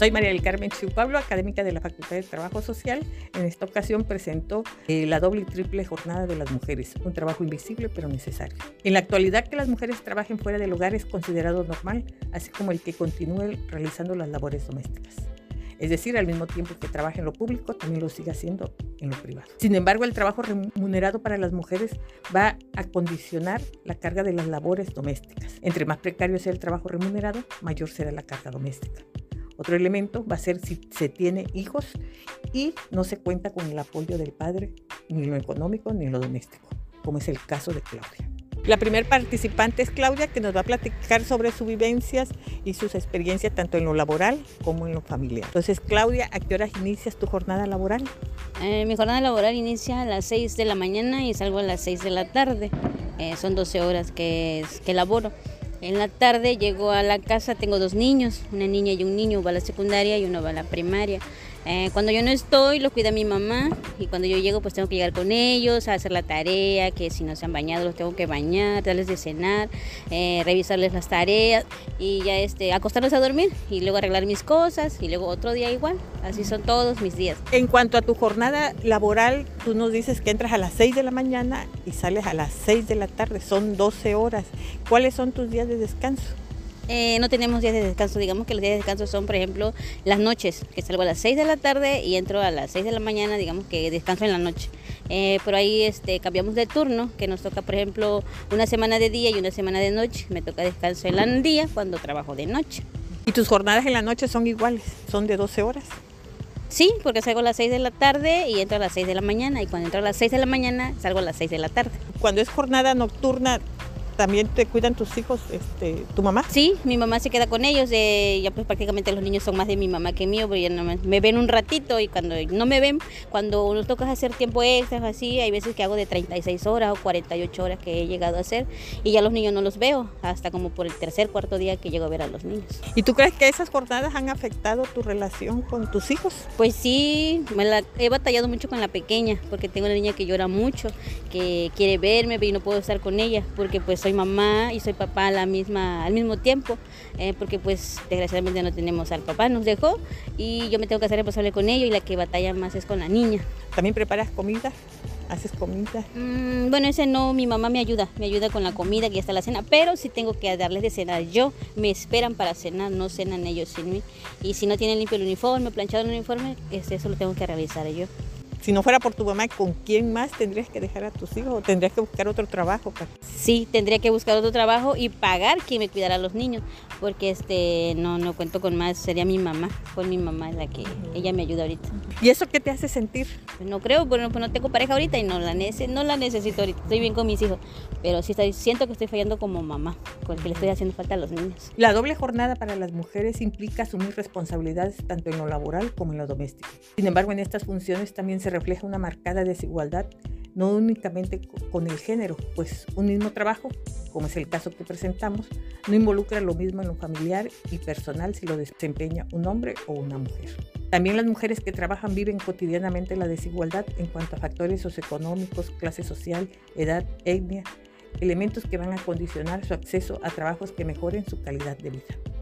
Soy María del Carmen Chiu Pablo, académica de la Facultad de Trabajo Social. En esta ocasión presento eh, la doble y triple jornada de las mujeres, un trabajo invisible pero necesario. En la actualidad que las mujeres trabajen fuera del hogar es considerado normal, así como el que continúen realizando las labores domésticas. Es decir, al mismo tiempo que trabaja en lo público, también lo sigue haciendo en lo privado. Sin embargo, el trabajo remunerado para las mujeres va a condicionar la carga de las labores domésticas. Entre más precario sea el trabajo remunerado, mayor será la carga doméstica. Otro elemento va a ser si se tiene hijos y no se cuenta con el apoyo del padre, ni en lo económico ni en lo doméstico, como es el caso de Claudia. La primer participante es Claudia, que nos va a platicar sobre sus vivencias y sus experiencias tanto en lo laboral como en lo familiar. Entonces, Claudia, ¿a qué horas inicias tu jornada laboral? Eh, mi jornada laboral inicia a las 6 de la mañana y salgo a las 6 de la tarde. Eh, son 12 horas que, que laboro. En la tarde llego a la casa, tengo dos niños, una niña y un niño, va a la secundaria y uno va a la primaria. Eh, cuando yo no estoy, lo cuida mi mamá y cuando yo llego, pues tengo que llegar con ellos, a hacer la tarea, que si no se han bañado, los tengo que bañar, darles de cenar, eh, revisarles las tareas y ya este, acostarlos a dormir y luego arreglar mis cosas y luego otro día igual. Así son todos mis días. En cuanto a tu jornada laboral, tú nos dices que entras a las 6 de la mañana y sales a las 6 de la tarde, son 12 horas. ¿Cuáles son tus días de descanso? Eh, no tenemos días de descanso. Digamos que los días de descanso son, por ejemplo, las noches, que salgo a las 6 de la tarde y entro a las 6 de la mañana, digamos que descanso en la noche. Eh, por ahí este, cambiamos de turno, que nos toca, por ejemplo, una semana de día y una semana de noche. Me toca descanso en el día cuando trabajo de noche. ¿Y tus jornadas en la noche son iguales? ¿Son de 12 horas? Sí, porque salgo a las 6 de la tarde y entro a las 6 de la mañana. Y cuando entro a las 6 de la mañana, salgo a las 6 de la tarde. Cuando es jornada nocturna, también te cuidan tus hijos, este, tu mamá? Sí, mi mamá se queda con ellos. Eh, ya pues prácticamente los niños son más de mi mamá que mío, porque ya no me, ven un ratito y cuando no me ven, cuando nos toca hacer tiempo extra, así, hay veces que hago de 36 horas o 48 horas que he llegado a hacer y ya los niños no los veo hasta como por el tercer, cuarto día que llego a ver a los niños. ¿Y tú crees que esas jornadas han afectado tu relación con tus hijos? Pues sí, me la, he batallado mucho con la pequeña porque tengo una niña que llora mucho, que quiere verme y no puedo estar con ella porque pues soy mamá y soy papá a la misma, al mismo tiempo, eh, porque pues desgraciadamente no tenemos al papá, nos dejó y yo me tengo que hacer responsable con ello y la que batalla más es con la niña. ¿También preparas comida? ¿Haces comida? Mm, bueno, ese no, mi mamá me ayuda, me ayuda con la comida y hasta la cena, pero sí tengo que darles de cenar yo, me esperan para cenar, no cenan ellos sin mí. Y si no tienen limpio el uniforme, planchado el uniforme, eso lo tengo que realizar yo. Si no fuera por tu mamá, ¿con quién más tendrías que dejar a tus hijos? ¿O tendrías que buscar otro trabajo? Sí, tendría que buscar otro trabajo y pagar quien me cuidara a los niños, porque este no, no cuento con más, sería mi mamá, con mi mamá la que ella me ayuda ahorita. ¿Y eso qué te hace sentir? Pues no creo, bueno, pues no tengo pareja ahorita y no la, no la necesito ahorita, estoy bien con mis hijos, pero sí estoy, siento que estoy fallando como mamá, porque le estoy haciendo falta a los niños. La doble jornada para las mujeres implica asumir responsabilidades tanto en lo laboral como en lo doméstico. Sin embargo, en estas funciones también refleja una marcada desigualdad, no únicamente con el género, pues un mismo trabajo, como es el caso que presentamos, no involucra lo mismo en lo familiar y personal si lo desempeña un hombre o una mujer. También las mujeres que trabajan viven cotidianamente la desigualdad en cuanto a factores socioeconómicos, clase social, edad, etnia, elementos que van a condicionar su acceso a trabajos que mejoren su calidad de vida.